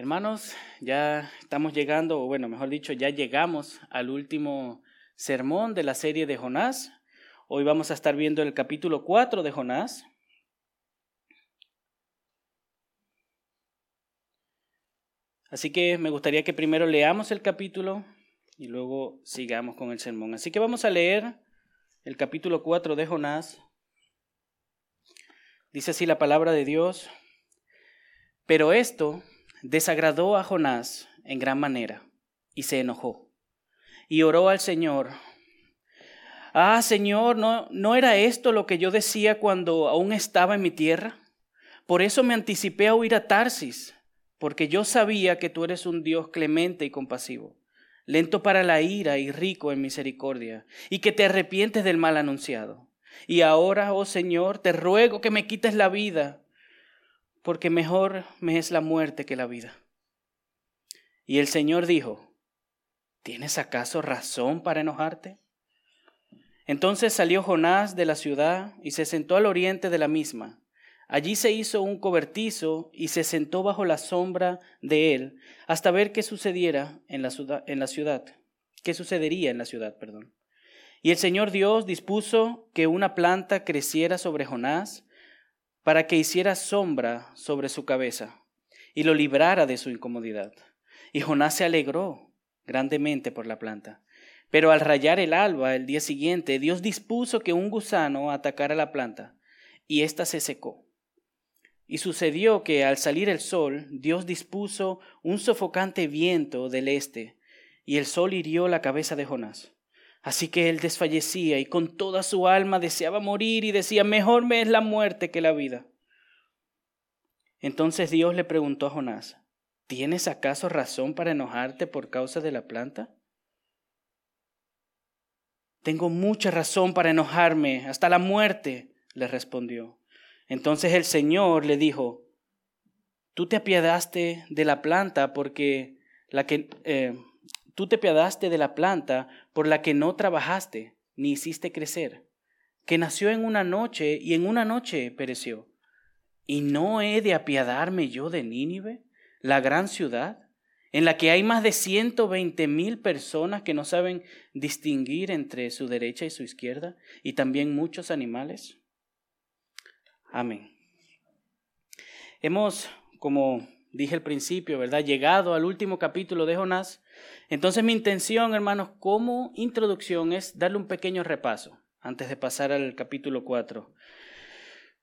Hermanos, ya estamos llegando, o bueno, mejor dicho, ya llegamos al último sermón de la serie de Jonás. Hoy vamos a estar viendo el capítulo 4 de Jonás. Así que me gustaría que primero leamos el capítulo y luego sigamos con el sermón. Así que vamos a leer el capítulo 4 de Jonás. Dice así la palabra de Dios. Pero esto desagradó a Jonás en gran manera y se enojó y oró al Señor. Ah, Señor, ¿no, ¿no era esto lo que yo decía cuando aún estaba en mi tierra? Por eso me anticipé a huir a Tarsis, porque yo sabía que tú eres un Dios clemente y compasivo, lento para la ira y rico en misericordia, y que te arrepientes del mal anunciado. Y ahora, oh Señor, te ruego que me quites la vida, porque mejor me es la muerte que la vida. Y el Señor dijo, ¿tienes acaso razón para enojarte? Entonces salió Jonás de la ciudad y se sentó al oriente de la misma. Allí se hizo un cobertizo y se sentó bajo la sombra de él hasta ver qué sucediera en la ciudad, en la ciudad qué sucedería en la ciudad, perdón. Y el Señor Dios dispuso que una planta creciera sobre Jonás para que hiciera sombra sobre su cabeza y lo librara de su incomodidad. Y Jonás se alegró grandemente por la planta. Pero al rayar el alba el día siguiente, Dios dispuso que un gusano atacara la planta, y ésta se secó. Y sucedió que al salir el sol, Dios dispuso un sofocante viento del este, y el sol hirió la cabeza de Jonás. Así que él desfallecía y con toda su alma deseaba morir y decía, mejor me es la muerte que la vida. Entonces Dios le preguntó a Jonás, ¿tienes acaso razón para enojarte por causa de la planta? Tengo mucha razón para enojarme, hasta la muerte, le respondió. Entonces el Señor le dijo, tú te apiadaste de la planta porque la que... Eh, Tú te piadaste de la planta por la que no trabajaste ni hiciste crecer, que nació en una noche y en una noche pereció. ¿Y no he de apiadarme yo de Nínive, la gran ciudad, en la que hay más de ciento veinte mil personas que no saben distinguir entre su derecha y su izquierda, y también muchos animales? Amén. Hemos, como dije al principio, ¿verdad? Llegado al último capítulo de Jonás. Entonces mi intención, hermanos, como introducción es darle un pequeño repaso antes de pasar al capítulo 4.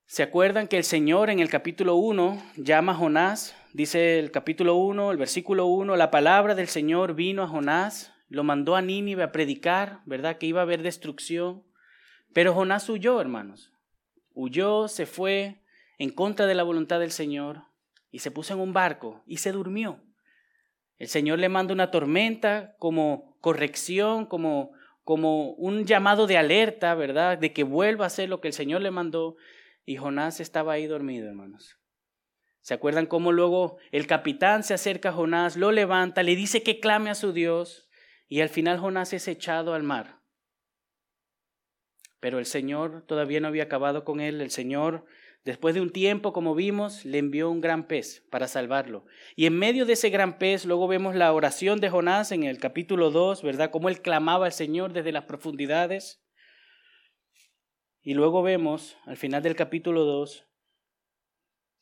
¿Se acuerdan que el Señor en el capítulo 1 llama a Jonás? Dice el capítulo 1, el versículo 1, la palabra del Señor vino a Jonás, lo mandó a Nínive a predicar, ¿verdad? Que iba a haber destrucción. Pero Jonás huyó, hermanos. Huyó, se fue en contra de la voluntad del Señor y se puso en un barco y se durmió. El Señor le manda una tormenta como corrección, como, como un llamado de alerta, ¿verdad? De que vuelva a hacer lo que el Señor le mandó. Y Jonás estaba ahí dormido, hermanos. ¿Se acuerdan cómo luego el capitán se acerca a Jonás, lo levanta, le dice que clame a su Dios y al final Jonás es echado al mar? Pero el Señor todavía no había acabado con él, el Señor Después de un tiempo, como vimos, le envió un gran pez para salvarlo. Y en medio de ese gran pez, luego vemos la oración de Jonás en el capítulo 2, ¿verdad? Cómo él clamaba al Señor desde las profundidades. Y luego vemos, al final del capítulo 2,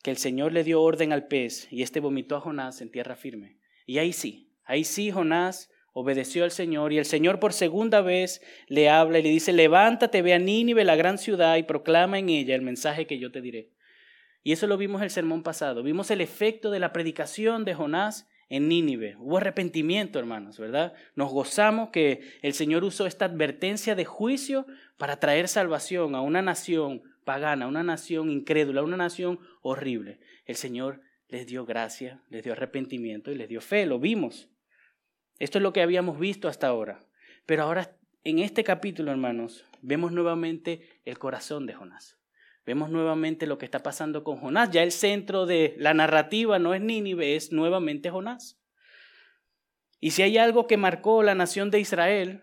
que el Señor le dio orden al pez y éste vomitó a Jonás en tierra firme. Y ahí sí, ahí sí Jonás obedeció al Señor y el Señor por segunda vez le habla y le dice, levántate, ve a Nínive, la gran ciudad, y proclama en ella el mensaje que yo te diré. Y eso lo vimos el sermón pasado. Vimos el efecto de la predicación de Jonás en Nínive. Hubo arrepentimiento, hermanos, ¿verdad? Nos gozamos que el Señor usó esta advertencia de juicio para traer salvación a una nación pagana, una nación incrédula, una nación horrible. El Señor les dio gracia, les dio arrepentimiento y les dio fe, lo vimos. Esto es lo que habíamos visto hasta ahora. Pero ahora, en este capítulo, hermanos, vemos nuevamente el corazón de Jonás. Vemos nuevamente lo que está pasando con Jonás. Ya el centro de la narrativa no es Nínive, es nuevamente Jonás. Y si hay algo que marcó la nación de Israel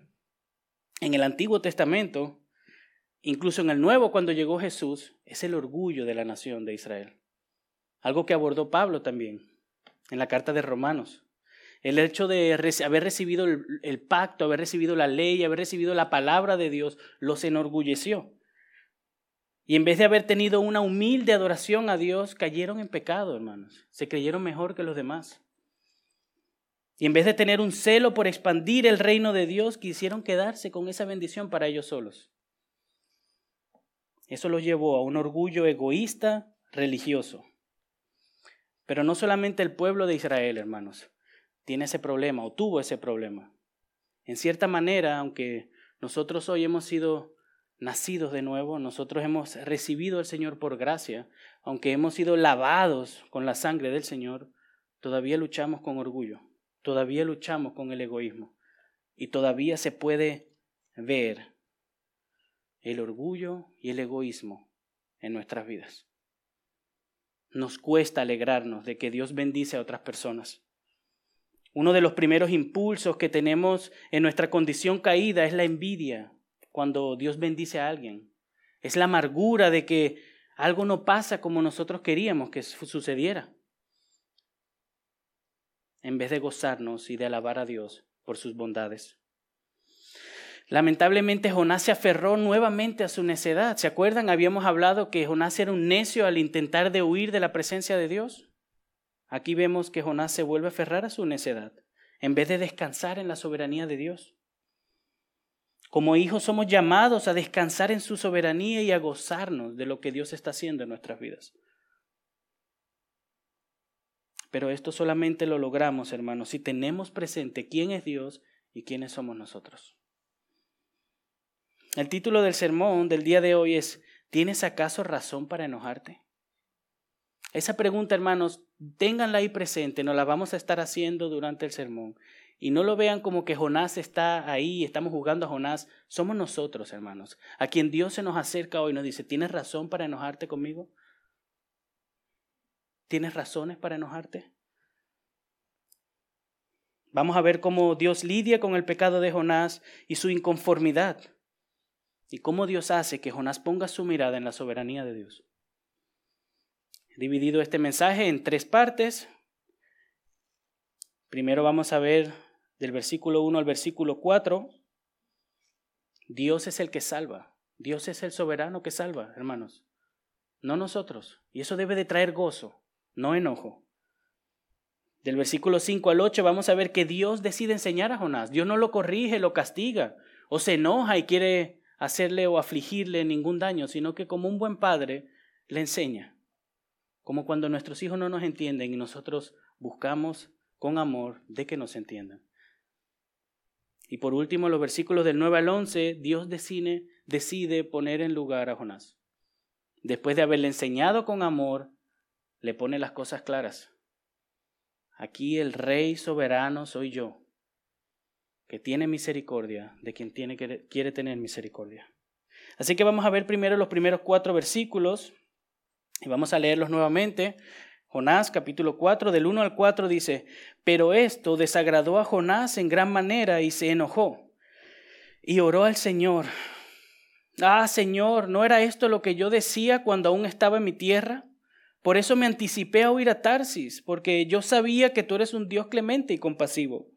en el Antiguo Testamento, incluso en el Nuevo cuando llegó Jesús, es el orgullo de la nación de Israel. Algo que abordó Pablo también. en la carta de Romanos. El hecho de haber recibido el, pacto, haber recibido la ley, haber recibido la palabra de Dios, los enorgulleció. Y en vez de haber tenido una humilde adoración a Dios, cayeron en pecado, hermanos. Se creyeron mejor que los demás. Y en vez de tener un celo por expandir el reino de Dios, quisieron quedarse con esa bendición para ellos solos. Eso los llevó a un orgullo egoísta religioso. Pero no solamente el pueblo de Israel, hermanos, tiene ese problema o tuvo ese problema. En cierta manera, aunque nosotros hoy hemos sido nacidos de nuevo, nosotros hemos recibido al Señor por gracia, aunque hemos sido lavados con la sangre del Señor, todavía luchamos con orgullo, todavía luchamos con el egoísmo y todavía se puede ver el orgullo y el egoísmo en nuestras vidas. Nos cuesta alegrarnos de que Dios bendice a otras personas. Uno de los primeros impulsos que tenemos en nuestra condición caída es la envidia cuando Dios bendice a alguien. Es la amargura de que algo no pasa como nosotros queríamos que sucediera. En vez de gozarnos y de alabar a Dios por sus bondades. Lamentablemente Jonás se aferró nuevamente a su necedad. ¿Se acuerdan? Habíamos hablado que Jonás era un necio al intentar de huir de la presencia de Dios. Aquí vemos que Jonás se vuelve a aferrar a su necedad en vez de descansar en la soberanía de Dios. Como hijos somos llamados a descansar en su soberanía y a gozarnos de lo que Dios está haciendo en nuestras vidas. Pero esto solamente lo logramos, hermanos, si tenemos presente quién es Dios y quiénes somos nosotros. El título del sermón del día de hoy es ¿Tienes acaso razón para enojarte? Esa pregunta, hermanos, ténganla ahí presente, nos la vamos a estar haciendo durante el sermón. Y no lo vean como que Jonás está ahí, estamos jugando a Jonás. Somos nosotros, hermanos, a quien Dios se nos acerca hoy y nos dice, ¿tienes razón para enojarte conmigo? ¿Tienes razones para enojarte? Vamos a ver cómo Dios lidia con el pecado de Jonás y su inconformidad y cómo Dios hace que Jonás ponga su mirada en la soberanía de Dios. Dividido este mensaje en tres partes. Primero vamos a ver del versículo 1 al versículo 4. Dios es el que salva. Dios es el soberano que salva, hermanos. No nosotros. Y eso debe de traer gozo, no enojo. Del versículo 5 al 8 vamos a ver que Dios decide enseñar a Jonás. Dios no lo corrige, lo castiga, o se enoja y quiere hacerle o afligirle ningún daño, sino que como un buen padre le enseña. Como cuando nuestros hijos no nos entienden y nosotros buscamos con amor de que nos entiendan. Y por último, los versículos del 9 al 11, Dios decide, poner en lugar a Jonás. Después de haberle enseñado con amor, le pone las cosas claras. Aquí el rey soberano soy yo que tiene misericordia de quien tiene, quiere tener misericordia. Así que vamos a ver primero los primeros cuatro versículos y vamos a leerlos nuevamente. Jonás capítulo 4 del 1 al 4 dice, pero esto desagradó a Jonás en gran manera y se enojó y oró al Señor. Ah, Señor, ¿no era esto lo que yo decía cuando aún estaba en mi tierra? Por eso me anticipé a huir a Tarsis, porque yo sabía que tú eres un Dios clemente y compasivo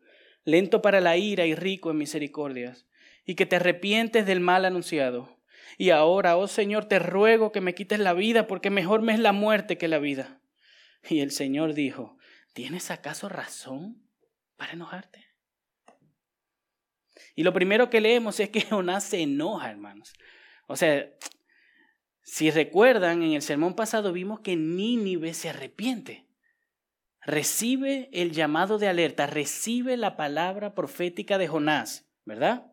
lento para la ira y rico en misericordias, y que te arrepientes del mal anunciado. Y ahora, oh Señor, te ruego que me quites la vida, porque mejor me es la muerte que la vida. Y el Señor dijo, ¿tienes acaso razón para enojarte? Y lo primero que leemos es que Jonás se enoja, hermanos. O sea, si recuerdan, en el sermón pasado vimos que Nínive se arrepiente recibe el llamado de alerta, recibe la palabra profética de Jonás, ¿verdad?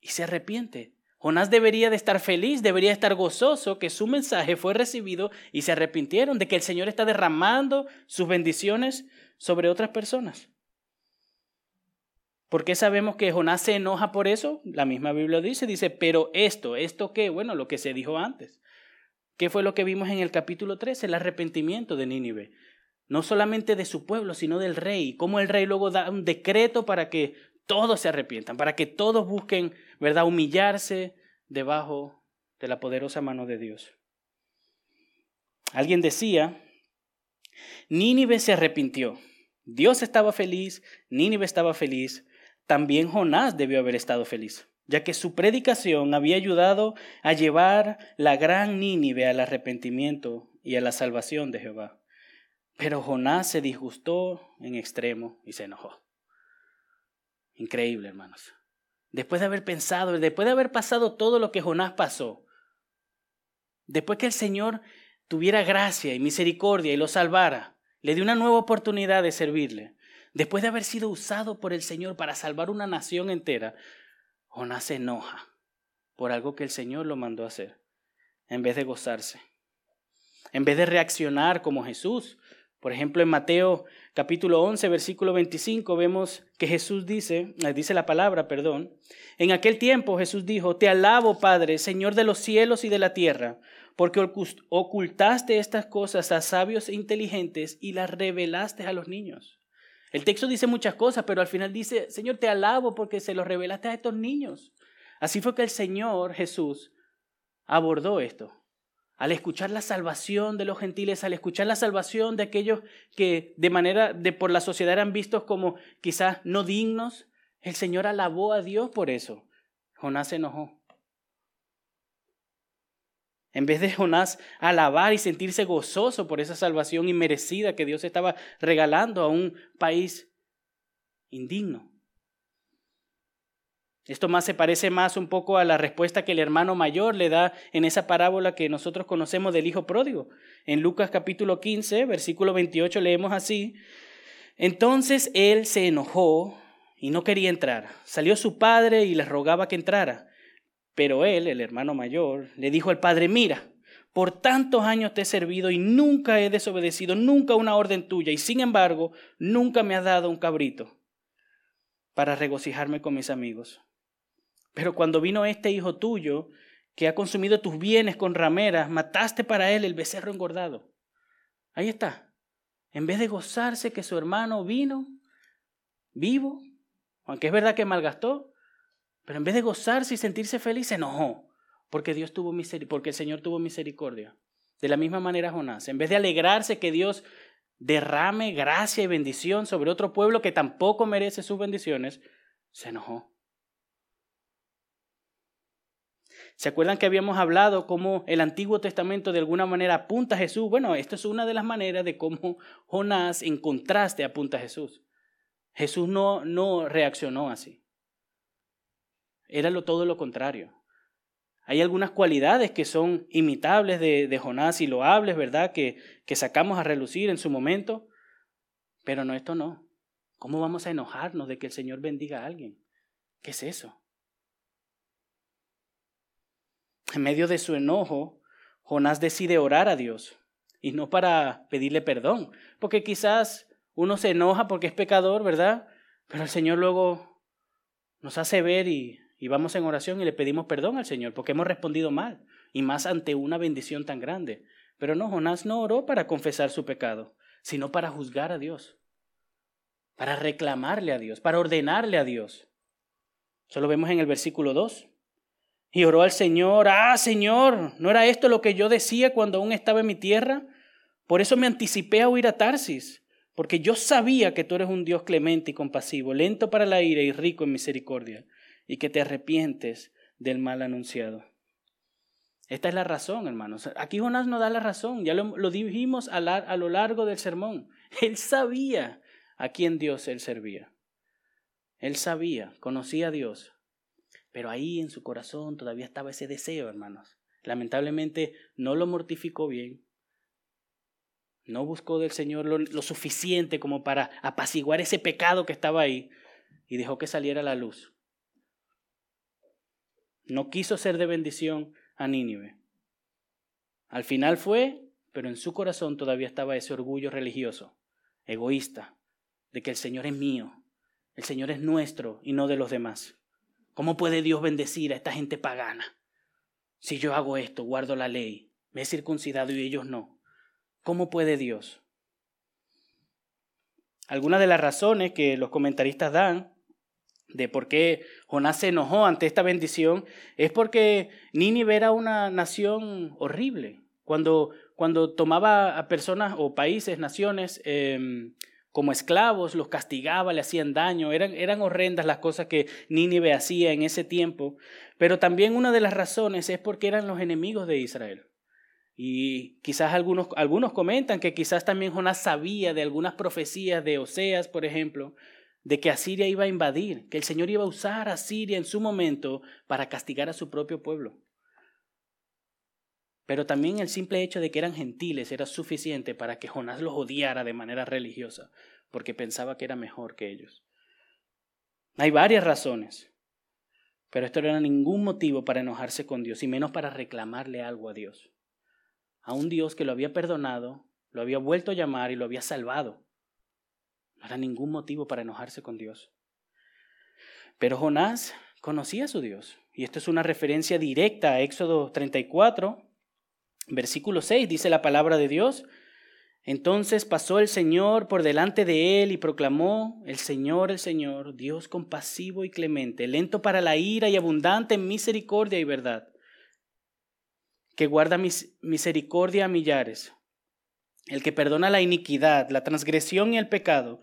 Y se arrepiente. Jonás debería de estar feliz, debería estar gozoso que su mensaje fue recibido y se arrepintieron de que el Señor está derramando sus bendiciones sobre otras personas. ¿Por qué sabemos que Jonás se enoja por eso? La misma Biblia dice, dice, pero esto, ¿esto qué? Bueno, lo que se dijo antes. ¿Qué fue lo que vimos en el capítulo 3? El arrepentimiento de Nínive. No solamente de su pueblo, sino del rey. Cómo el rey luego da un decreto para que todos se arrepientan, para que todos busquen, ¿verdad?, humillarse debajo de la poderosa mano de Dios. Alguien decía Nínive se arrepintió. Dios estaba feliz, Nínive estaba feliz, también Jonás debió haber estado feliz, ya que su predicación había ayudado a llevar la gran Nínive al arrepentimiento y a la salvación de Jehová. Pero Jonás se disgustó en extremo y se enojó. Increíble, hermanos. Después de haber pensado, después de haber pasado todo lo que Jonás pasó, después que el Señor tuviera gracia y misericordia y lo salvara, le dio una nueva oportunidad de servirle. Después de haber sido usado por el Señor para salvar una nación entera, Jonás se enoja por algo que el Señor lo mandó a hacer, en vez de gozarse, en vez de reaccionar como Jesús. Por ejemplo, en Mateo capítulo 11, versículo 25, vemos que Jesús dice, eh, dice la palabra, perdón, en aquel tiempo Jesús dijo, Te alabo, Padre, Señor de los cielos y de la tierra, porque ocultaste estas cosas a sabios e inteligentes y las revelaste a los niños. El texto dice muchas cosas, pero al final dice, Señor, te alabo porque se los revelaste a estos niños. Así fue que el Señor Jesús abordó esto. Al escuchar la salvación de los gentiles, al escuchar la salvación de aquellos que de manera de por la sociedad eran vistos como quizás no dignos, el Señor alabó a Dios por eso. Jonás se enojó. En vez de Jonás alabar y sentirse gozoso por esa salvación inmerecida que Dios estaba regalando a un país indigno. Esto más se parece más un poco a la respuesta que el hermano mayor le da en esa parábola que nosotros conocemos del hijo pródigo. En Lucas capítulo 15, versículo 28 leemos así. Entonces él se enojó y no quería entrar. Salió su padre y le rogaba que entrara. Pero él, el hermano mayor, le dijo al padre, mira, por tantos años te he servido y nunca he desobedecido, nunca una orden tuya, y sin embargo, nunca me has dado un cabrito para regocijarme con mis amigos. Pero cuando vino este hijo tuyo, que ha consumido tus bienes con rameras, mataste para él el becerro engordado. Ahí está. En vez de gozarse que su hermano vino vivo, aunque es verdad que malgastó, pero en vez de gozarse y sentirse feliz, se enojó porque Dios tuvo porque el Señor tuvo misericordia. De la misma manera Jonás, en vez de alegrarse que Dios derrame gracia y bendición sobre otro pueblo que tampoco merece sus bendiciones, se enojó. ¿Se acuerdan que habíamos hablado cómo el Antiguo Testamento de alguna manera apunta a Jesús? Bueno, esto es una de las maneras de cómo Jonás en contraste apunta a Jesús. Jesús no, no reaccionó así. Era todo lo contrario. Hay algunas cualidades que son imitables de, de Jonás y loables, ¿verdad? Que, que sacamos a relucir en su momento, pero no, esto no. ¿Cómo vamos a enojarnos de que el Señor bendiga a alguien? ¿Qué es eso? En medio de su enojo, Jonás decide orar a Dios y no para pedirle perdón, porque quizás uno se enoja porque es pecador, ¿verdad? Pero el Señor luego nos hace ver y y vamos en oración y le pedimos perdón al Señor porque hemos respondido mal y más ante una bendición tan grande. Pero no, Jonás no oró para confesar su pecado, sino para juzgar a Dios, para reclamarle a Dios, para ordenarle a Dios. Solo vemos en el versículo 2. Y oró al Señor, ah, Señor, ¿no era esto lo que yo decía cuando aún estaba en mi tierra? Por eso me anticipé a huir a Tarsis, porque yo sabía que tú eres un Dios clemente y compasivo, lento para la ira y rico en misericordia y que te arrepientes del mal anunciado. Esta es la razón, hermanos. Aquí Jonás no da la razón, ya lo, dijimos a, a lo largo del sermón. Él sabía a quién Dios él servía. Él sabía, conocía a Dios, pero ahí en su corazón todavía estaba ese deseo, hermanos. Lamentablemente no lo mortificó bien, no buscó del Señor lo, suficiente como para apaciguar ese pecado que estaba ahí y dejó que saliera la luz. No quiso ser de bendición a Nínive. Al final fue, pero en su corazón todavía estaba ese orgullo religioso, egoísta, de que el Señor es mío, el Señor es nuestro y no de los demás. ¿Cómo puede Dios bendecir a esta gente pagana? Si yo hago esto, guardo la ley, me he circuncidado y ellos no. ¿Cómo puede Dios? Algunas de las razones que los comentaristas dan de por qué Jonás se enojó ante esta bendición es porque Nínive era una nación horrible. Cuando cuando tomaba a personas o países, naciones, em, como esclavos, los castigaba, le hacían daño, eran, eran horrendas las cosas que Nínive hacía en ese tiempo, pero también una de las razones es porque eran los enemigos de Israel. Y quizás algunos, algunos comentan que quizás también Jonás sabía de algunas profecías de Oseas, por ejemplo, de que Asiria iba a invadir, que el Señor iba a usar a Siria en su momento para castigar a su propio pueblo. Pero también el simple hecho de que eran gentiles era suficiente para que Jonás los odiara de manera religiosa, porque pensaba que era mejor que ellos. Hay varias razones, pero esto no era ningún motivo para enojarse con Dios, y menos para reclamarle algo a Dios. A un Dios que lo había perdonado, lo había vuelto a llamar y lo había salvado. No era ningún motivo para enojarse con Dios. Pero Jonás conocía a su Dios, y esto es una referencia directa a Éxodo 34, Versículo 6 dice la palabra de Dios. Entonces pasó el Señor por delante de él y proclamó, el Señor, el Señor, Dios compasivo y clemente, lento para la ira y abundante en misericordia y verdad, que guarda misericordia a millares, el que perdona la iniquidad, la transgresión y el pecado,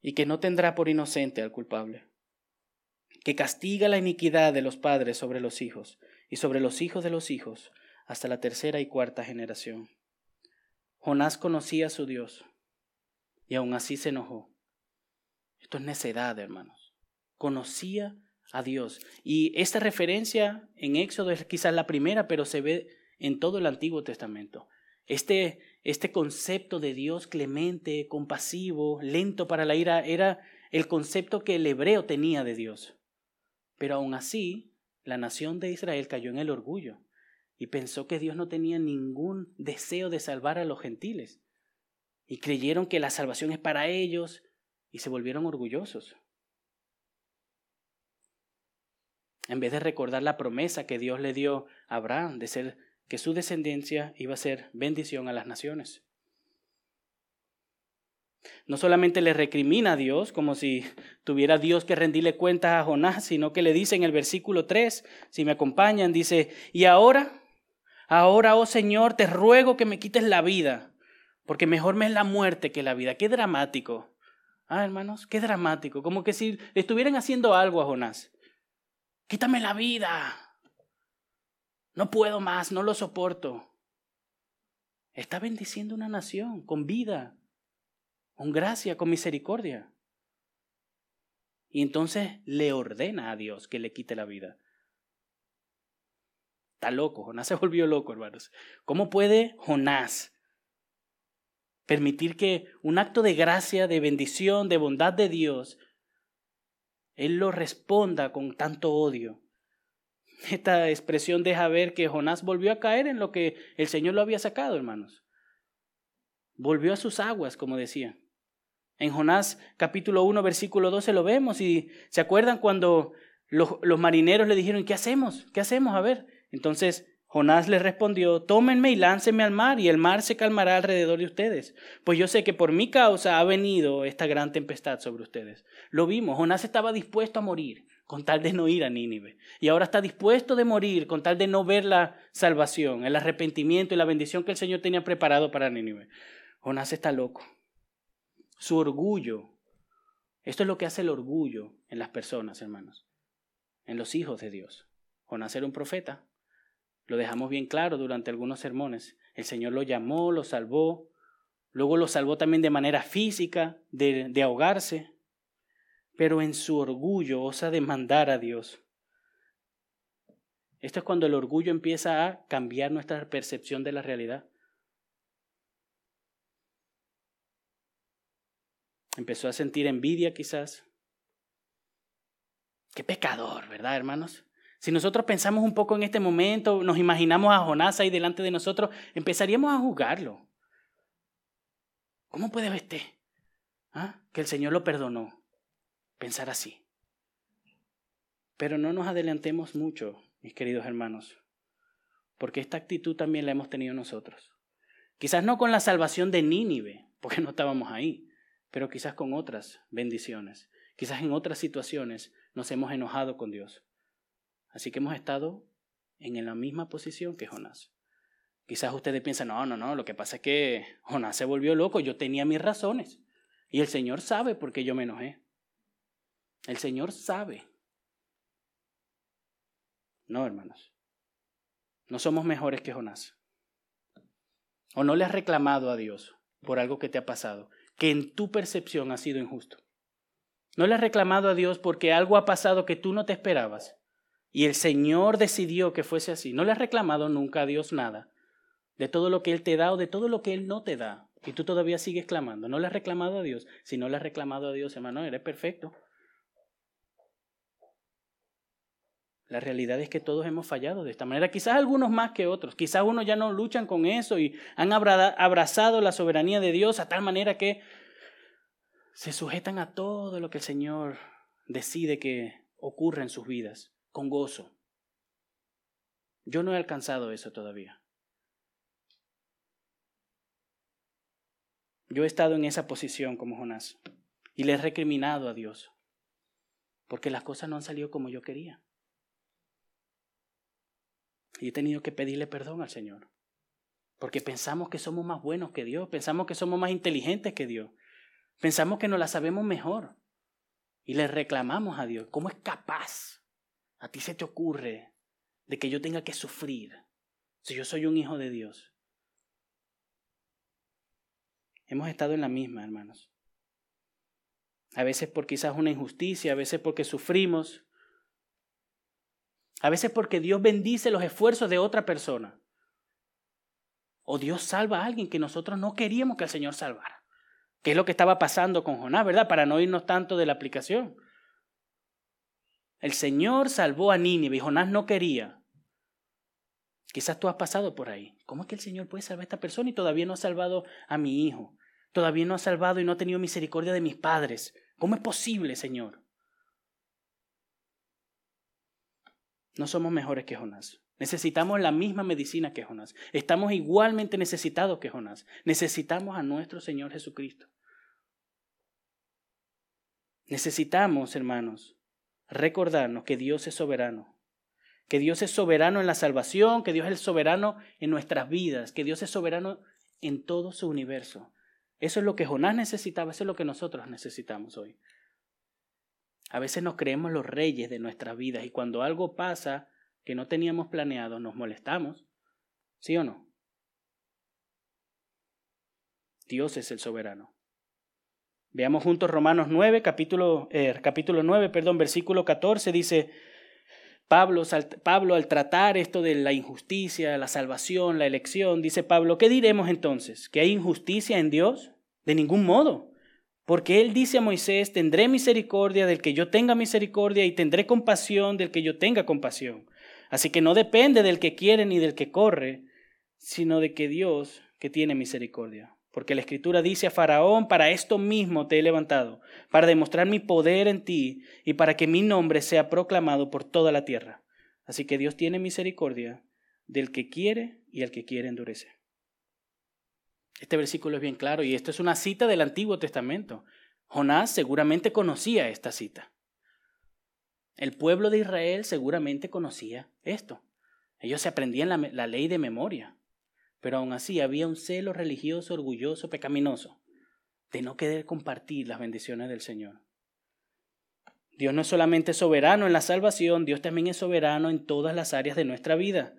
y que no tendrá por inocente al culpable, que castiga la iniquidad de los padres sobre los hijos y sobre los hijos de los hijos hasta la tercera y cuarta generación. Jonás conocía a su Dios y aún así se enojó. Esto es necedad, hermanos. Conocía a Dios. Y esta referencia en Éxodo es quizás la primera, pero se ve en todo el Antiguo Testamento. Este, este concepto de Dios clemente, compasivo, lento para la ira, era el concepto que el hebreo tenía de Dios. Pero aún así, la nación de Israel cayó en el orgullo y pensó que Dios no tenía ningún deseo de salvar a los gentiles. Y creyeron que la salvación es para ellos y se volvieron orgullosos. En vez de recordar la promesa que Dios le dio a Abraham de ser que su descendencia iba a ser bendición a las naciones. No solamente le recrimina a Dios como si tuviera Dios que rendirle cuentas a Jonás, sino que le dice en el versículo 3, si me acompañan, dice, y ahora Ahora, oh Señor, te ruego que me quites la vida, porque mejor me es la muerte que la vida. Qué dramático. Ah, hermanos, qué dramático. Como que si estuvieran haciendo algo a Jonás. Quítame la vida. No puedo más, no lo soporto. Está bendiciendo una nación con vida, con gracia, con misericordia. Y entonces le ordena a Dios que le quite la vida. Está loco, Jonás se volvió loco, hermanos. ¿Cómo puede Jonás permitir que un acto de gracia, de bendición, de bondad de Dios, Él lo responda con tanto odio? Esta expresión deja ver que Jonás volvió a caer en lo que el Señor lo había sacado, hermanos. Volvió a sus aguas, como decía. En Jonás capítulo 1, versículo 12 lo vemos y se acuerdan cuando los, los marineros le dijeron, ¿qué hacemos? ¿Qué hacemos? A ver, entonces Jonás le respondió, tómenme y láncenme al mar, y el mar se calmará alrededor de ustedes, pues yo sé que por mi causa ha venido esta gran tempestad sobre ustedes. Lo vimos, Jonás estaba dispuesto a morir con tal de no ir a Nínive, y ahora está dispuesto de morir con tal de no ver la salvación, el arrepentimiento y la bendición que el Señor tenía preparado para Nínive. Jonás está loco. Su orgullo, esto es lo que hace el orgullo en las personas, hermanos, en los hijos de Dios. Jonás era un profeta, lo dejamos bien claro durante algunos sermones. El Señor lo llamó, lo salvó, luego lo salvó también de manera física, de, ahogarse, pero en su orgullo osa demandar a Dios. Esto es cuando el orgullo empieza a cambiar nuestra percepción de la realidad. Empezó a sentir envidia quizás. Qué pecador, ¿verdad, hermanos? Si nosotros pensamos un poco en este momento, nos imaginamos a Jonás ahí delante de nosotros, empezaríamos a juzgarlo. ¿Cómo puede ver usted ¿Ah? que el Señor lo perdonó? Pensar así. Pero no nos adelantemos mucho, mis queridos hermanos, porque esta actitud también la hemos tenido nosotros. Quizás no con la salvación de Nínive, porque no estábamos ahí, pero quizás con otras bendiciones. Quizás en otras situaciones nos hemos enojado con Dios Así que hemos estado en la misma posición que Jonás. Quizás ustedes piensan, no, no, no, lo que pasa es que Jonás se volvió loco, yo tenía mis razones. Y el Señor sabe por qué yo me enojé. El Señor sabe. No, hermanos. No somos mejores que Jonás. O no le has reclamado a Dios por algo que te ha pasado, que en tu percepción ha sido injusto. No le has reclamado a Dios porque algo ha pasado que tú no te esperabas. Y el Señor decidió que fuese así. No le has reclamado nunca a Dios nada de todo lo que Él te da o de todo lo que Él no te da. Y tú todavía sigues clamando. No le has reclamado a Dios. Si no le has reclamado a Dios, hermano, eres perfecto. La realidad es que todos hemos fallado de esta manera, quizás algunos más que otros, quizás unos ya no luchan con eso y han abrazado la soberanía de Dios a tal manera que se sujetan a todo lo que el Señor decide que ocurra en sus vidas, con gozo. Yo no he alcanzado eso todavía. Yo he estado en esa posición como Jonás y le he recriminado a Dios porque las cosas no han salido como yo quería. Y he tenido que pedirle perdón al Señor. Porque pensamos que somos más buenos que Dios, pensamos que somos más inteligentes que Dios, pensamos que nos la sabemos mejor. Y le reclamamos a Dios, ¿cómo es capaz? A ti se te ocurre de que yo tenga que sufrir si yo soy un hijo de Dios. Hemos estado en la misma, hermanos. A veces por quizás una injusticia, a veces porque sufrimos, a veces porque Dios bendice los esfuerzos de otra persona. O Dios salva a alguien que nosotros no queríamos que el Señor salvara. Que es lo que estaba pasando con Jonás, ¿verdad? Para no irnos tanto de la aplicación. El Señor salvó a Nínive y Jonás no quería. Quizás tú has pasado por ahí. ¿Cómo es que el Señor puede salvar a esta persona y todavía no ha salvado a mi hijo? Todavía no ha salvado y no ha tenido misericordia de mis padres. ¿Cómo es posible, Señor? No somos mejores que Jonás. Necesitamos la misma medicina que Jonás. Estamos igualmente necesitados que Jonás. Necesitamos a nuestro Señor Jesucristo. Necesitamos, hermanos, recordarnos que Dios es soberano. Que Dios es soberano en la salvación, que Dios es soberano en nuestras vidas, que Dios es soberano en todo su universo. Eso es lo que Jonás necesitaba, eso es lo que nosotros necesitamos hoy. A veces nos creemos los reyes de nuestras vidas y cuando algo pasa que no teníamos planeado, nos molestamos. ¿Sí o no? Dios es el soberano. Veamos juntos Romanos 9, capítulo, eh, capítulo 9, perdón, versículo 14, dice, Pablo, Pablo al tratar esto de la injusticia, la salvación, la elección, dice Pablo, ¿qué diremos entonces? ¿Que hay injusticia en Dios? De ningún modo. Porque él dice a Moisés, tendré misericordia del que yo tenga misericordia y tendré compasión del que yo tenga compasión. Así que no depende del que quiere ni del que corre, sino de que Dios que tiene misericordia. Porque la escritura dice a Faraón, para esto mismo te he levantado, para demostrar mi poder en ti y para que mi nombre sea proclamado por toda la tierra. Así que Dios tiene misericordia del que quiere y al que quiere endurecer. Este versículo es bien claro y esto es una cita del Antiguo Testamento. Jonás seguramente conocía esta cita. El pueblo de Israel seguramente conocía esto. Ellos se aprendían la, la ley de memoria, pero aún así había un celo religioso, orgulloso, pecaminoso, de no querer compartir las bendiciones del Señor. Dios no es solamente soberano en la salvación, Dios también es soberano en todas las áreas de nuestra vida.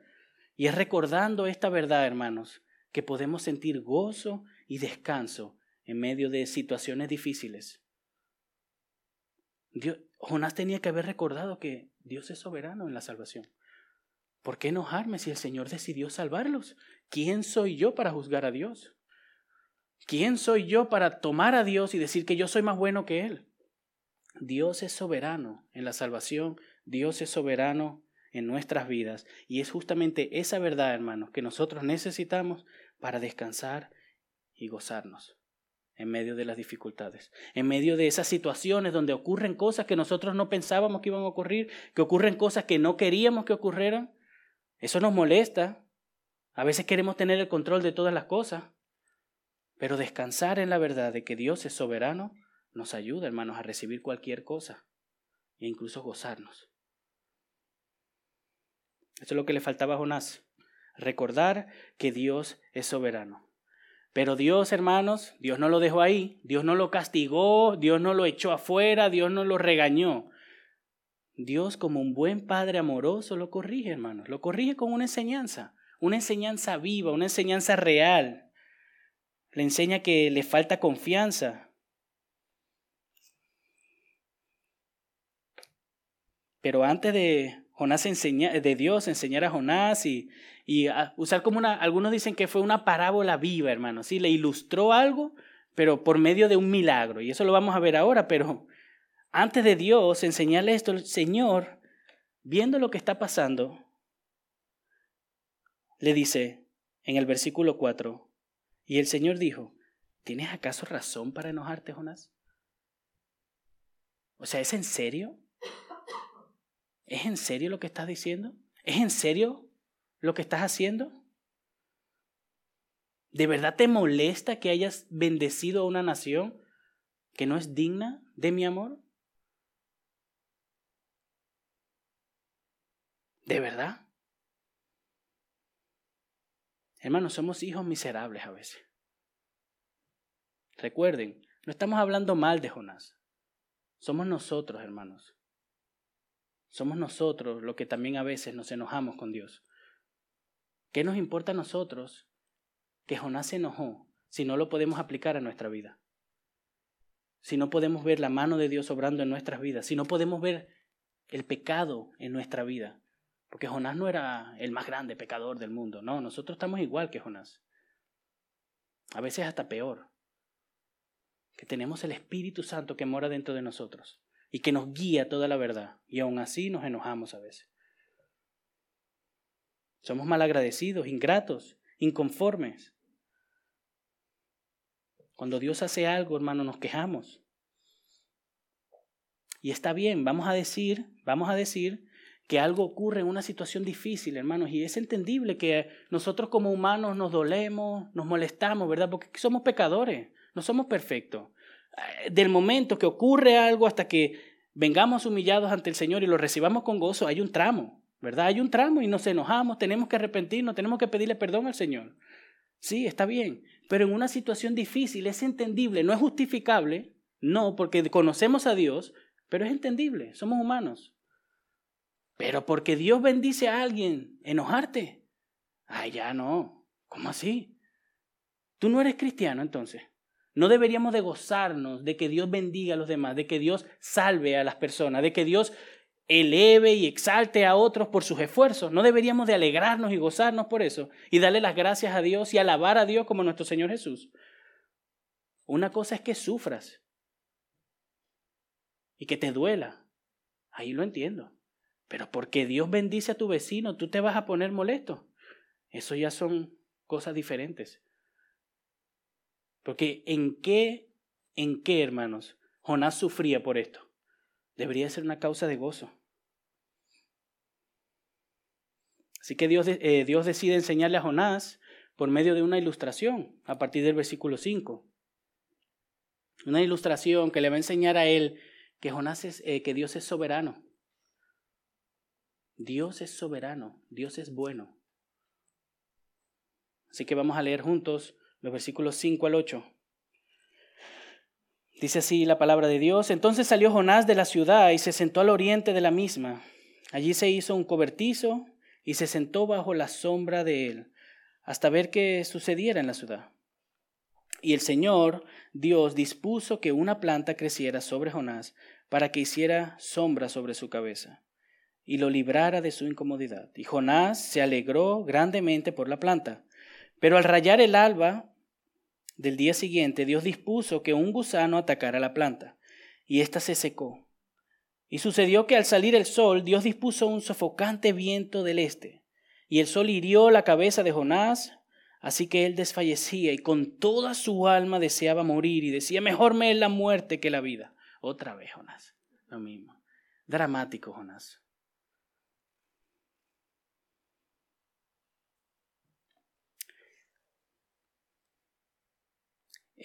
Y es recordando esta verdad, hermanos, que podemos sentir gozo y descanso en medio de situaciones difíciles. Jonás tenía que haber recordado que Dios es soberano en la salvación. ¿Por qué enojarme si el Señor decidió salvarlos? ¿Quién soy yo para juzgar a Dios? ¿Quién soy yo para tomar a Dios y decir que yo soy más bueno que Él? Dios es soberano en la salvación, Dios es soberano en nuestras vidas. Y es justamente esa verdad, hermanos, que nosotros necesitamos para descansar y gozarnos en medio de las dificultades, en medio de esas situaciones donde ocurren cosas que nosotros no pensábamos que iban a ocurrir, que ocurren cosas que no queríamos que ocurrieran. Eso nos molesta. A veces queremos tener el control de todas las cosas, pero descansar en la verdad de que Dios es soberano nos ayuda, hermanos, a recibir cualquier cosa e incluso gozarnos. Eso es lo que le faltaba a Jonás. recordar que Dios es soberano. Pero Dios, hermanos, Dios no lo dejó ahí, Dios no lo castigó, Dios no lo echó afuera, Dios no lo regañó. Dios, como un buen padre amoroso, lo corrige, hermanos, lo corrige con una enseñanza, una enseñanza viva, una enseñanza real. Le enseña que le falta confianza. Pero antes de Jonás enseñar, de Dios enseñar a Jonás y, y usar como una, algunos dicen que fue una parábola viva, hermano, sí, le ilustró algo, pero por medio de un milagro, y eso lo vamos a ver ahora, pero antes de Dios enseñarle esto, el Señor, viendo lo que está pasando, le dice en el versículo 4, y el Señor dijo, ¿tienes acaso razón para enojarte, Jonás? O sea, ¿es en serio? ¿Es en serio lo que estás diciendo? ¿Es en serio lo que estás haciendo? ¿De verdad te molesta que hayas bendecido a una nación que no es digna de mi amor? ¿De verdad? Hermanos, somos hijos miserables a veces. Recuerden, no estamos hablando mal de Jonás. Somos nosotros, hermanos. Somos nosotros los que también a veces nos enojamos con Dios. ¿Qué nos importa a nosotros que Jonás se enojó si no lo podemos aplicar a nuestra vida? Si no podemos ver la mano de Dios obrando en nuestras vidas, si no podemos ver el pecado en nuestra vida. Porque Jonás no era el más grande pecador del mundo, no, nosotros estamos igual que Jonás. A veces hasta peor. Que tenemos el Espíritu Santo que mora dentro de nosotros y que nos guía toda la verdad. Y aún así nos enojamos a veces. Somos malagradecidos, ingratos, inconformes. Cuando Dios hace algo, hermano, nos quejamos. Y está bien, vamos a decir, vamos a decir que algo ocurre en una situación difícil, hermanos, y es entendible que nosotros como humanos nos dolemos, nos molestamos, ¿verdad? Porque somos pecadores, no somos perfectos. Eh, del momento que ocurre algo hasta que vengamos humillados ante el Señor y lo recibamos con gozo, hay un tramo, ¿verdad? Hay un tramo y nos enojamos, tenemos que arrepentirnos, tenemos que pedirle perdón al Señor. Sí, está bien, pero en una situación difícil es entendible, no es justificable, no, porque conocemos a Dios, pero es entendible, somos humanos. Pero porque Dios bendice a alguien, enojarte. Ay, ya no. ¿Cómo así? Tú no eres cristiano entonces. No deberíamos de gozarnos de que Dios bendiga a los demás, de que Dios salve a las personas, de que Dios eleve y exalte a otros por sus esfuerzos. No deberíamos de alegrarnos y gozarnos por eso y darle las gracias a Dios y alabar a Dios como nuestro Señor Jesús. Una cosa es que sufras y que te duela. Ahí lo entiendo. Pero porque Dios bendice a tu vecino, tú te vas a poner molesto. Eso ya son cosas diferentes. Porque en qué, en qué, hermanos, Jonás sufría por esto. Debería ser una causa de gozo. Así que Dios, eh, Dios decide enseñarle a Jonás por medio de una ilustración, a partir del versículo 5. Una ilustración que le va a enseñar a él que Jonás es, eh, que Dios es soberano. Dios es soberano, Dios es bueno. Así que vamos a leer juntos los versículos 5 al 8. Dice así la palabra de Dios. Entonces salió Jonás de la ciudad y se sentó al oriente de la misma. Allí se hizo un cobertizo y se sentó bajo la sombra de él, hasta ver qué sucediera en la ciudad. Y el Señor Dios dispuso que una planta creciera sobre Jonás para que hiciera sombra sobre su cabeza y lo librara de su incomodidad. Y Jonás se alegró grandemente por la planta. Pero al rayar el alba, del día siguiente, Dios dispuso que un gusano atacara la planta, y ésta se secó. Y sucedió que al salir el sol, Dios dispuso un sofocante viento del este, y el sol hirió la cabeza de Jonás, así que él desfallecía y con toda su alma deseaba morir y decía, mejor me es la muerte que la vida. Otra vez, Jonás, lo mismo. Dramático, Jonás.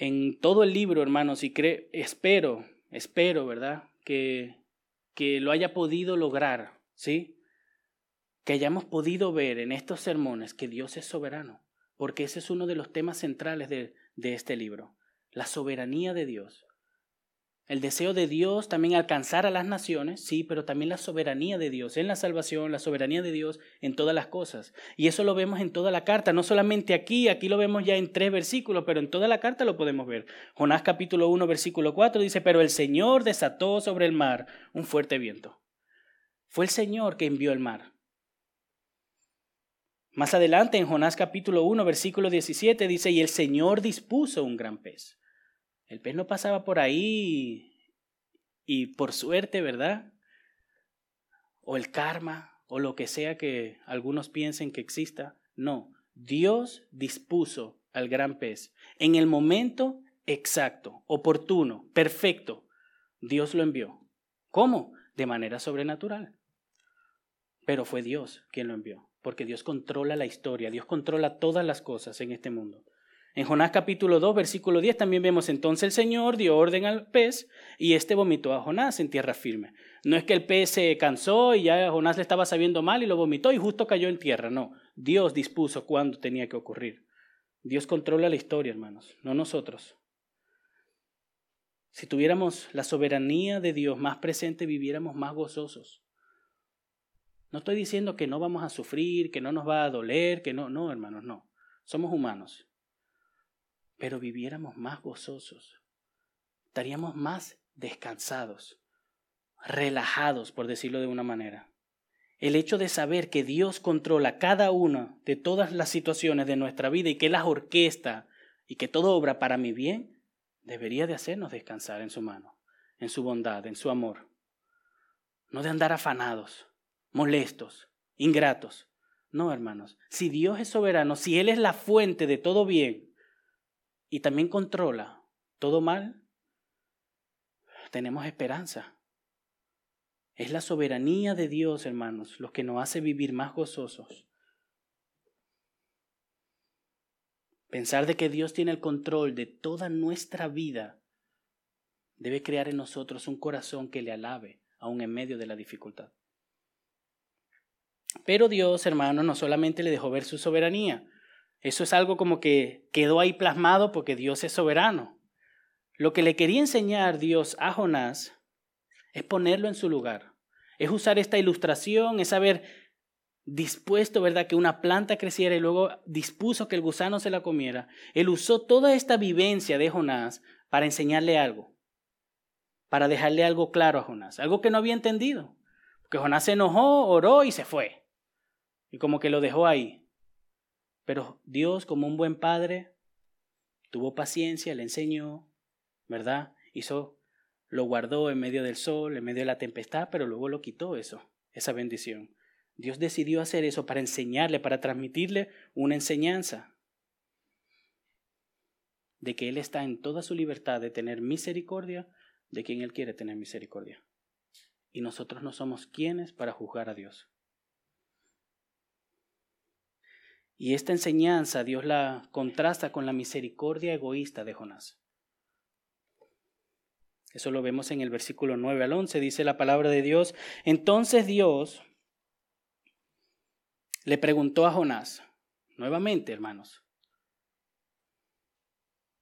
En todo el libro, hermanos, y espero, espero, ¿verdad? Que, que lo haya podido lograr, ¿sí? que hayamos podido ver en estos sermones que Dios es soberano, porque ese es uno de los temas centrales de, de este libro, la soberanía de Dios. El deseo de Dios también alcanzar a las naciones, sí, pero también la soberanía de Dios en la salvación, la soberanía de Dios en todas las cosas. Y eso lo vemos en toda la carta, no solamente aquí, aquí lo vemos ya en tres versículos, pero en toda la carta lo podemos ver. Jonás capítulo 1, versículo 4 dice, pero el Señor desató sobre el mar un fuerte viento. Fue el Señor que envió el mar. Más adelante en Jonás capítulo 1, versículo 17 dice, y el Señor dispuso un gran pez. El pez no pasaba por ahí y por suerte, ¿verdad? O el karma, o lo que sea que algunos piensen que exista. No, Dios dispuso al gran pez en el momento exacto, oportuno, perfecto. Dios lo envió. ¿Cómo? De manera sobrenatural. Pero fue Dios quien lo envió, porque Dios controla la historia, Dios controla todas las cosas en este mundo. En Jonás capítulo 2, versículo 10 también vemos entonces el Señor dio orden al pez y éste vomitó a Jonás en tierra firme. No es que el pez se cansó y ya Jonás le estaba sabiendo mal y lo vomitó y justo cayó en tierra, no. Dios dispuso cuándo tenía que ocurrir. Dios controla la historia, hermanos, no nosotros. Si tuviéramos la soberanía de Dios más presente, viviéramos más gozosos. No estoy diciendo que no vamos a sufrir, que no nos va a doler, que no, no, hermanos, no. Somos humanos pero viviéramos más gozosos, estaríamos más descansados, relajados, por decirlo de una manera. El hecho de saber que Dios controla cada una de todas las situaciones de nuestra vida y que las orquesta y que todo obra para mi bien, debería de hacernos descansar en su mano, en su bondad, en su amor. No de andar afanados, molestos, ingratos. No, hermanos, si Dios es soberano, si Él es la fuente de todo bien, y también controla todo mal, tenemos esperanza. Es la soberanía de Dios, hermanos, lo que nos hace vivir más gozosos. Pensar de que Dios tiene el control de toda nuestra vida debe crear en nosotros un corazón que le alabe, aun en medio de la dificultad. Pero Dios, hermanos, no solamente le dejó ver su soberanía, eso es algo como que quedó ahí plasmado porque Dios es soberano. Lo que le quería enseñar Dios a Jonás es ponerlo en su lugar. Es usar esta ilustración, es haber dispuesto, ¿verdad?, que una planta creciera y luego dispuso que el gusano se la comiera. Él usó toda esta vivencia de Jonás para enseñarle algo, para dejarle algo claro a Jonás, algo que no había entendido. Porque Jonás se enojó, oró y se fue. Y como que lo dejó ahí. Pero Dios, como un buen padre, tuvo paciencia, le enseñó, ¿verdad? Hizo, lo guardó en medio del sol, en medio de la tempestad, pero luego lo quitó eso, esa bendición. Dios decidió hacer eso para enseñarle, para transmitirle una enseñanza de que Él está en toda su libertad de tener misericordia de quien Él quiere tener misericordia. Y nosotros no somos quienes para juzgar a Dios. Y esta enseñanza Dios la contrasta con la misericordia egoísta de Jonás. Eso lo vemos en el versículo 9 al 11, dice la palabra de Dios. Entonces Dios le preguntó a Jonás, nuevamente hermanos,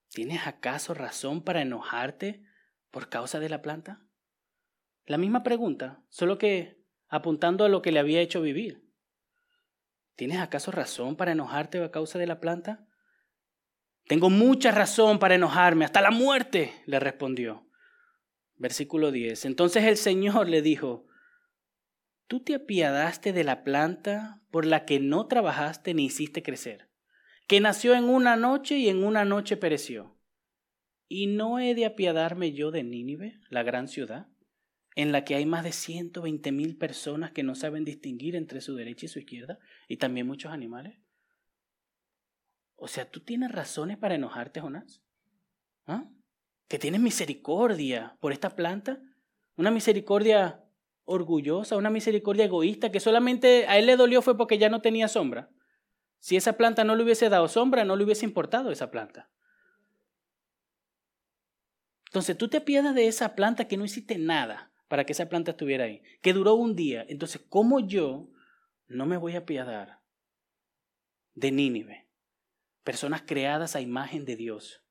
¿tienes acaso razón para enojarte por causa de la planta? La misma pregunta, solo que apuntando a lo que le había hecho vivir. ¿Tienes acaso razón para enojarte a causa de la planta? Tengo mucha razón para enojarme, hasta la muerte, le respondió. Versículo 10. Entonces el Señor le dijo, ¿tú te apiadaste de la planta por la que no trabajaste ni hiciste crecer, que nació en una noche y en una noche pereció? ¿Y no he de apiadarme yo de Nínive, la gran ciudad? En la que hay más de 120 mil personas que no saben distinguir entre su derecha y su izquierda, y también muchos animales. O sea, ¿tú tienes razones para enojarte, Jonás? ¿Ah? ¿Que tienes misericordia por esta planta? ¿Una misericordia orgullosa, una misericordia egoísta que solamente a él le dolió fue porque ya no tenía sombra? Si esa planta no le hubiese dado sombra, no le hubiese importado esa planta. Entonces tú te pierdas de esa planta que no hiciste nada para que esa planta estuviera ahí, que duró un día. Entonces, ¿cómo yo no me voy a apiadar de Nínive, personas creadas a imagen de Dios.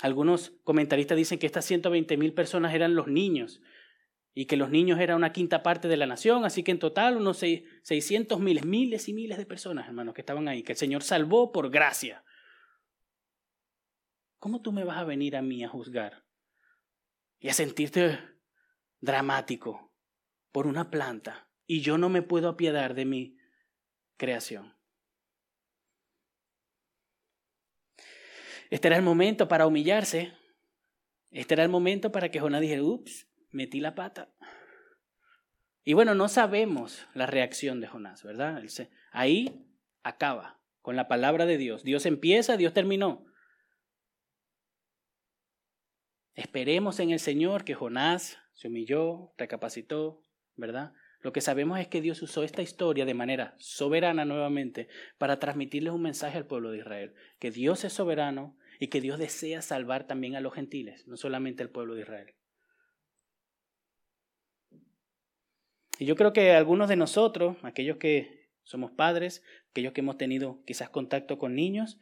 Algunos comentaristas dicen que estas 120 mil personas eran los niños y que los niños eran una quinta parte de la nación, así que en total unos 600 miles, miles y miles de personas, hermanos, que estaban ahí, que el Señor salvó por gracia. ¿Cómo tú me vas a venir a mí a juzgar y a sentirte dramático por una planta y yo no me puedo apiadar de mi creación? Este era el momento para humillarse. Este era el momento para que Jonás dijera, ups, metí la pata. Y bueno, no sabemos la reacción de Jonás, ¿verdad? Ahí acaba con la palabra de Dios. Dios empieza, Dios terminó. Esperemos en el Señor que Jonás se humilló, recapacitó, ¿verdad? Lo que sabemos es que Dios usó esta historia de manera soberana nuevamente para transmitirles un mensaje al pueblo de Israel, que Dios es soberano y que Dios desea salvar también a los gentiles, no solamente al pueblo de Israel. Y yo creo que algunos de nosotros, aquellos que somos padres, aquellos que hemos tenido quizás contacto con niños,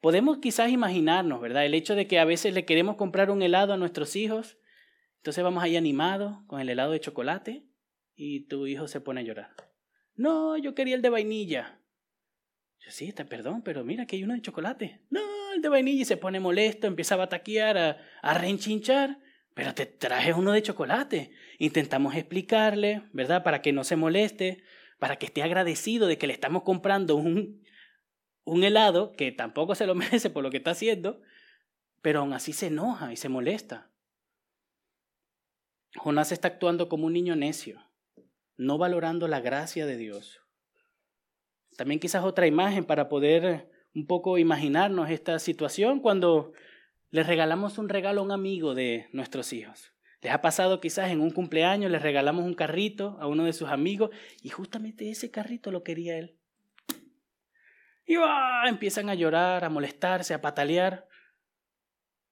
podemos quizás imaginarnos, ¿verdad? El hecho de que a veces le queremos comprar un helado a nuestros hijos, entonces vamos ahí animados con el helado de chocolate y tu hijo se pone a llorar. No, yo quería el de vainilla. Yo sí, está, perdón, pero mira que hay uno de chocolate. No, el de vainilla y se pone molesto, empieza a bataquear, a, a. Pero te traje uno de chocolate. Intentamos explicarle, ¿verdad? Para que no se moleste, para que esté agradecido de que le estamos comprando un, un helado que tampoco se lo merece por lo que está haciendo, pero aún así se enoja y se molesta. Jonás está actuando como un niño necio, no valorando la gracia de Dios. También quizás otra imagen para poder un poco imaginarnos esta situación cuando les regalamos un regalo a un amigo de nuestros hijos. Les ha pasado quizás en un cumpleaños, les regalamos un carrito a uno de sus amigos y justamente ese carrito lo quería él. Y empiezan a llorar, a molestarse, a patalear.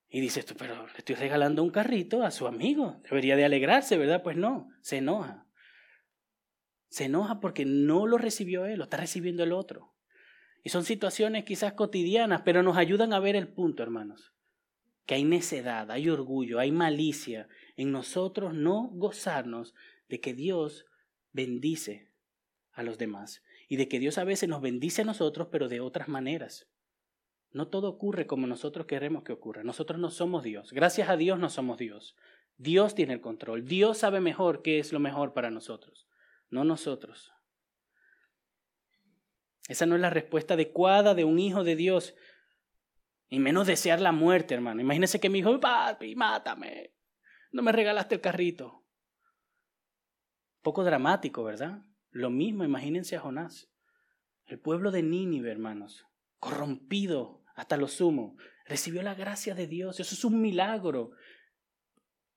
Y dices tú, pero le estoy regalando un carrito a su amigo. Debería de alegrarse, ¿verdad? Pues no, se enoja. Se enoja porque no lo recibió él, lo está recibiendo el otro. Y son situaciones quizás cotidianas, pero nos ayudan a ver el punto, hermanos que hay necedad, hay orgullo, hay malicia en nosotros no gozarnos de que Dios bendice a los demás y de que Dios a veces nos bendice a nosotros, pero de otras maneras. No todo ocurre como nosotros queremos que ocurra. Nosotros no somos Dios. Gracias a Dios no somos Dios. Dios tiene el control. Dios sabe mejor qué es lo mejor para nosotros, no nosotros. Esa no es la respuesta adecuada de un hijo de Dios y menos desear la muerte, hermano. Imagínese que mi hijo, papi, mátame. No me regalaste el carrito. Poco dramático, ¿verdad? Lo mismo, imagínense a Jonás. El pueblo de Nínive, hermanos, corrompido hasta lo sumo, recibió la gracia de Dios. Eso es un milagro.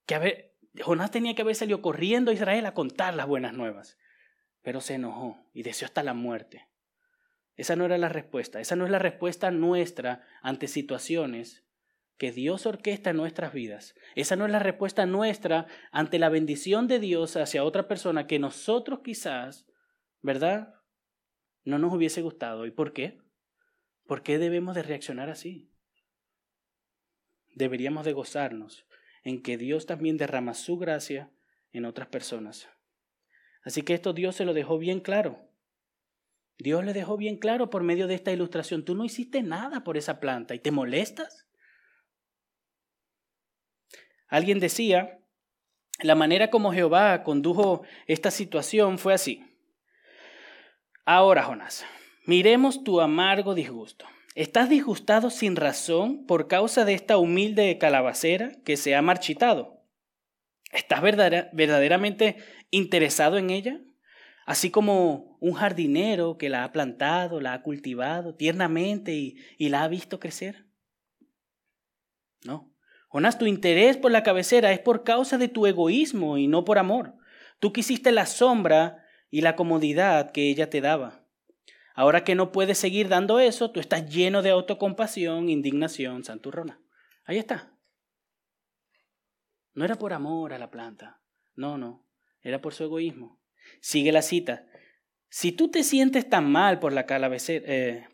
Que ver, Jonás tenía que haber salido corriendo a Israel a contar las buenas nuevas, pero se enojó y deseó hasta la muerte. Esa no era la respuesta. Esa no es la respuesta nuestra ante situaciones que Dios orquesta en nuestras vidas. Esa no es la respuesta nuestra ante la bendición de Dios hacia otra persona que nosotros quizás, ¿verdad? No nos hubiese gustado. ¿Y por qué? ¿Por qué debemos de reaccionar así? Deberíamos de gozarnos en que Dios también derrama su gracia en otras personas. Así que esto Dios se lo dejó bien claro. Dios le dejó bien claro por medio de esta ilustración, tú no hiciste nada por esa planta y te molestas. Alguien decía, la manera como Jehová condujo esta situación fue así. Ahora, Jonás, miremos tu amargo disgusto. Estás disgustado sin razón por causa de esta humilde calabacera que se ha marchitado. ¿Estás verdaderamente interesado en ella? Así como un jardinero que la ha plantado, la ha cultivado tiernamente y, y la ha visto crecer. No. Jonás, tu interés por la cabecera es por causa de tu egoísmo y no por amor. Tú quisiste la sombra y la comodidad que ella te daba. Ahora que no puedes seguir dando eso, tú estás lleno de autocompasión, indignación, santurrona. Ahí está. No era por amor a la planta. No, no. Era por su egoísmo. Sigue la cita. Si tú te sientes tan mal por la, calabacera, eh,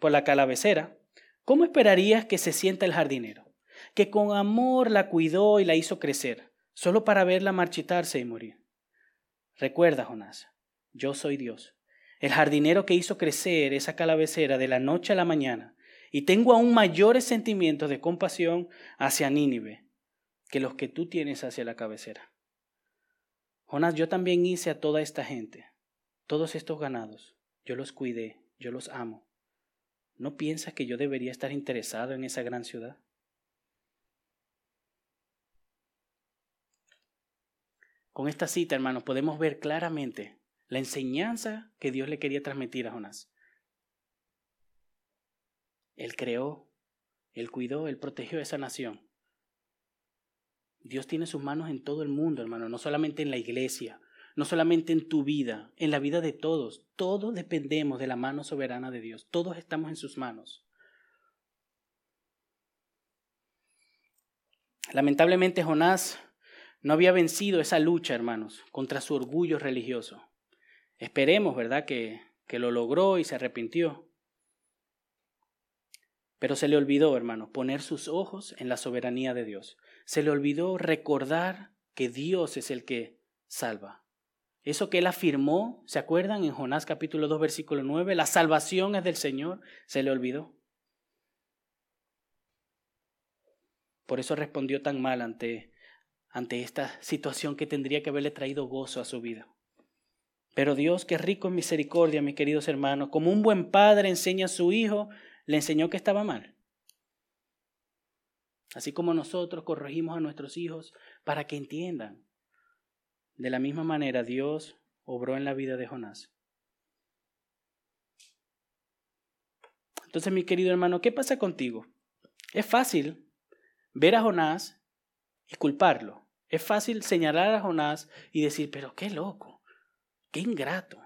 ¿cómo esperarías que se sienta el jardinero? Que con amor la cuidó y la hizo crecer, solo para verla marchitarse y morir. Recuerda, Jonás, yo soy Dios, el jardinero que hizo crecer esa calabecera de la noche a la mañana, y tengo aún mayores sentimientos de compasión hacia Nínive que los que tú tienes hacia la cabecera. Jonás, yo también hice a toda esta gente todos estos ganados, yo los cuidé, yo los amo. ¿No piensas que yo debería estar interesado en esa gran ciudad? Con esta cita, hermanos, podemos ver claramente la enseñanza que Dios le quería transmitir a Jonás. Él creó, él cuidó, él protegió esa nación. Dios tiene sus manos en todo el mundo, hermano, no solamente en la iglesia, no solamente en tu vida, en la vida de todos. Todos dependemos de la mano soberana de Dios. Todos estamos en sus manos. Lamentablemente Jonás no había vencido esa lucha, hermanos, contra su orgullo religioso. Esperemos, ¿verdad?, que, que lo logró y se arrepintió. Pero se le olvidó, hermanos, poner sus ojos en la soberanía de Dios. Se le olvidó recordar que Dios es el que salva. Eso que él afirmó, ¿se acuerdan en Jonás capítulo 2 versículo 9? La salvación es del Señor, se le olvidó. Por eso respondió tan mal ante, ante esta situación que tendría que haberle traído gozo a su vida. Pero Dios, que es rico en misericordia, mis queridos hermanos, como un buen padre enseña a su hijo, le enseñó que estaba mal. Así como nosotros corregimos a nuestros hijos para que entiendan de la misma manera Dios obró en la vida de Jonás. Entonces, mi querido hermano, ¿qué pasa contigo? Es fácil ver a Jonás y culparlo. Es fácil señalar a Jonás y decir, pero qué loco, qué ingrato.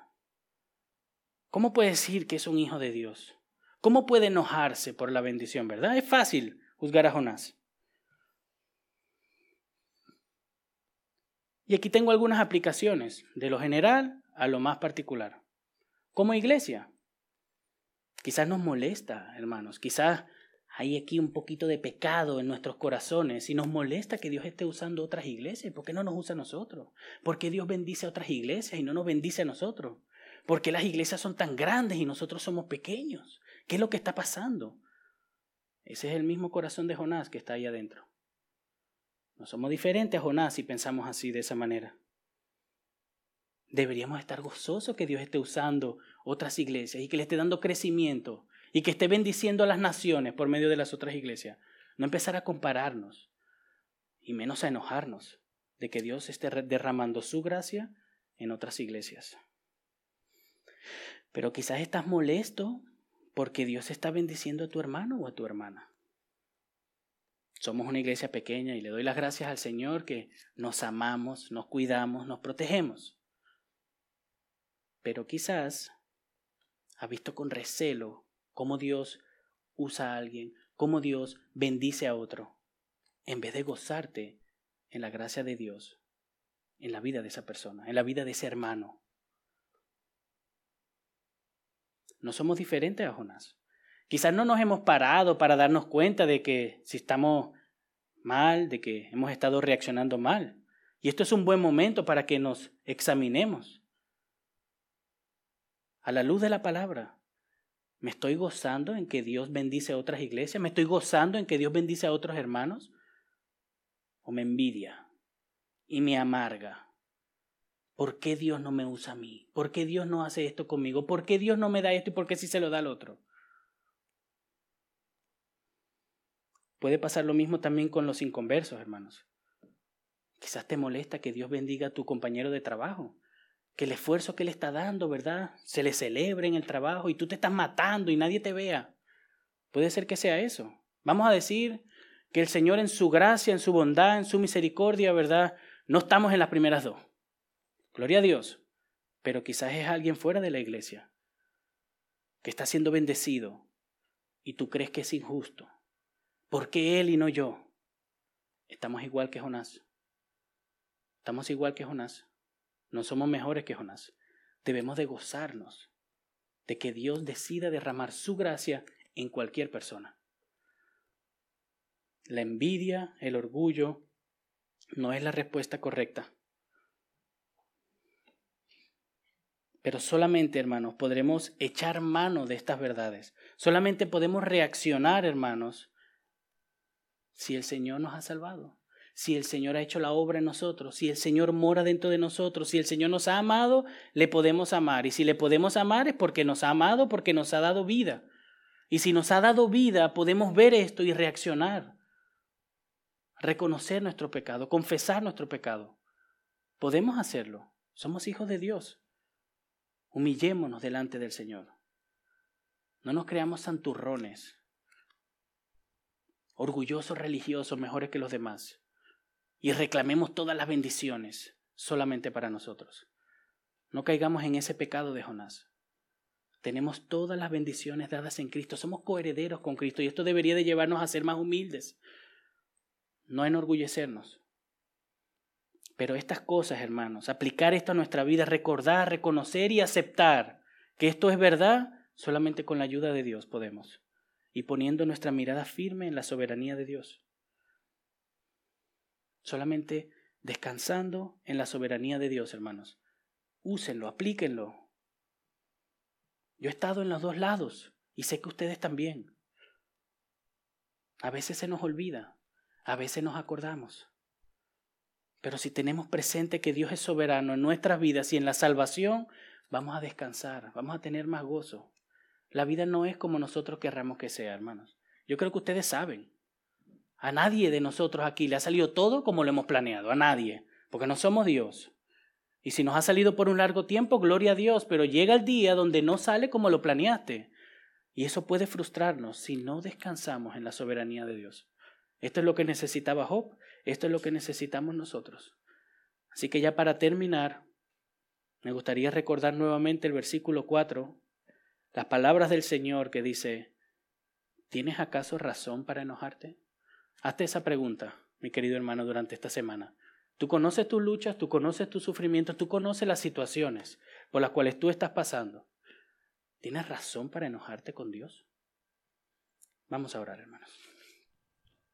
¿Cómo puede decir que es un hijo de Dios? ¿Cómo puede enojarse por la bendición, verdad? Es fácil juzgar a Jonás. Y aquí tengo algunas aplicaciones, de lo general a lo más particular. Como iglesia, quizás nos molesta, hermanos, quizás hay aquí un poquito de pecado en nuestros corazones y nos molesta que Dios esté usando otras iglesias. ¿Por qué no nos usa a nosotros? ¿Por qué Dios bendice a otras iglesias y no nos bendice a nosotros? ¿Por qué las iglesias son tan grandes y nosotros somos pequeños? ¿Qué es lo que está pasando? Ese es el mismo corazón de Jonás que está ahí adentro. No somos diferentes a Jonás si pensamos así de esa manera. Deberíamos estar gozosos que Dios esté usando otras iglesias y que le esté dando crecimiento y que esté bendiciendo a las naciones por medio de las otras iglesias. No empezar a compararnos y menos a enojarnos de que Dios esté derramando su gracia en otras iglesias. Pero quizás estás molesto porque Dios está bendiciendo a tu hermano o a tu hermana. Somos una iglesia pequeña y le doy las gracias al Señor que nos amamos, nos cuidamos, nos protegemos. Pero quizás ha visto con recelo cómo Dios usa a alguien, cómo Dios bendice a otro, en vez de gozarte en la gracia de Dios, en la vida de esa persona, en la vida de ese hermano. No somos diferentes a Jonás. Quizás no nos hemos parado para darnos cuenta de que si estamos mal, de que hemos estado reaccionando mal. Y esto es un buen momento para que nos examinemos. A la luz de la palabra, ¿me estoy gozando en que Dios bendice a otras iglesias? ¿Me estoy gozando en que Dios bendice a otros hermanos? ¿O me envidia y me amarga? ¿Por qué Dios no me usa a mí? ¿Por qué Dios no hace esto conmigo? ¿Por qué Dios no me da esto y por qué sí se lo da al otro? Puede pasar lo mismo también con los inconversos, hermanos. Quizás te molesta que Dios bendiga a tu compañero de trabajo, que el esfuerzo que le está dando, ¿verdad? Se le celebre en el trabajo y tú te estás matando y nadie te vea. Puede ser que sea eso. Vamos a decir que el Señor en su gracia, en su bondad, en su misericordia, ¿verdad? No estamos en las primeras dos. Gloria a Dios. Pero quizás es alguien fuera de la iglesia que está siendo bendecido y tú crees que es injusto ¿Por qué él y no yo? Estamos igual que Jonás. Estamos igual que Jonás. No somos mejores que Jonás. debemos de gozarnos de que Dios decida derramar su gracia en cualquier persona. La envidia, el orgullo, no es la respuesta correcta. Pero solamente, hermanos, podremos echar mano de estas verdades. Solamente podemos reaccionar, hermanos, si el Señor nos ha salvado, si el Señor ha hecho la obra en nosotros, si el Señor mora dentro de nosotros, si el Señor nos ha amado, le podemos amar. Y si le podemos amar es porque nos ha amado, porque nos ha dado vida. Y si nos ha dado vida, podemos ver esto y reaccionar. Reconocer nuestro pecado, confesar nuestro pecado. Podemos hacerlo. Somos hijos de Dios. Humillémonos delante del Señor. No nos creamos santurrones, orgullosos religiosos mejores que los demás, y reclamemos todas las bendiciones solamente para nosotros. No caigamos en ese pecado de Jonás. Tenemos todas las bendiciones dadas en Cristo, somos coherederos con Cristo y esto debería de llevarnos a ser más humildes, no enorgullecernos. Pero estas cosas, hermanos, aplicar esto a nuestra vida, recordar, reconocer y aceptar que esto es verdad, solamente con la ayuda de Dios podemos. Y poniendo nuestra mirada firme en la soberanía de Dios. Solamente descansando en la soberanía de Dios, hermanos. Úsenlo, aplíquenlo. Yo he estado en los dos lados y sé que ustedes también. A veces se nos olvida, a veces nos acordamos. Pero si tenemos presente que Dios es soberano en nuestras vidas y en la salvación, vamos a descansar, vamos a tener más gozo. La vida no es como nosotros querramos que sea, hermanos. Yo creo que ustedes saben. A nadie de nosotros aquí le ha salido todo como lo hemos planeado, a nadie, porque no somos Dios. Y si nos ha salido por un largo tiempo, gloria a Dios, pero llega el día donde no sale como lo planeaste. Y eso puede frustrarnos si no descansamos en la soberanía de Dios. Esto es lo que necesitaba Job, esto es lo que necesitamos nosotros. Así que ya para terminar, me gustaría recordar nuevamente el versículo 4, las palabras del Señor que dice, ¿tienes acaso razón para enojarte? Hazte esa pregunta, mi querido hermano, durante esta semana. Tú conoces tus luchas, tú conoces tus sufrimientos, tú conoces las situaciones por las cuales tú estás pasando. ¿Tienes razón para enojarte con Dios? Vamos a orar, hermanos.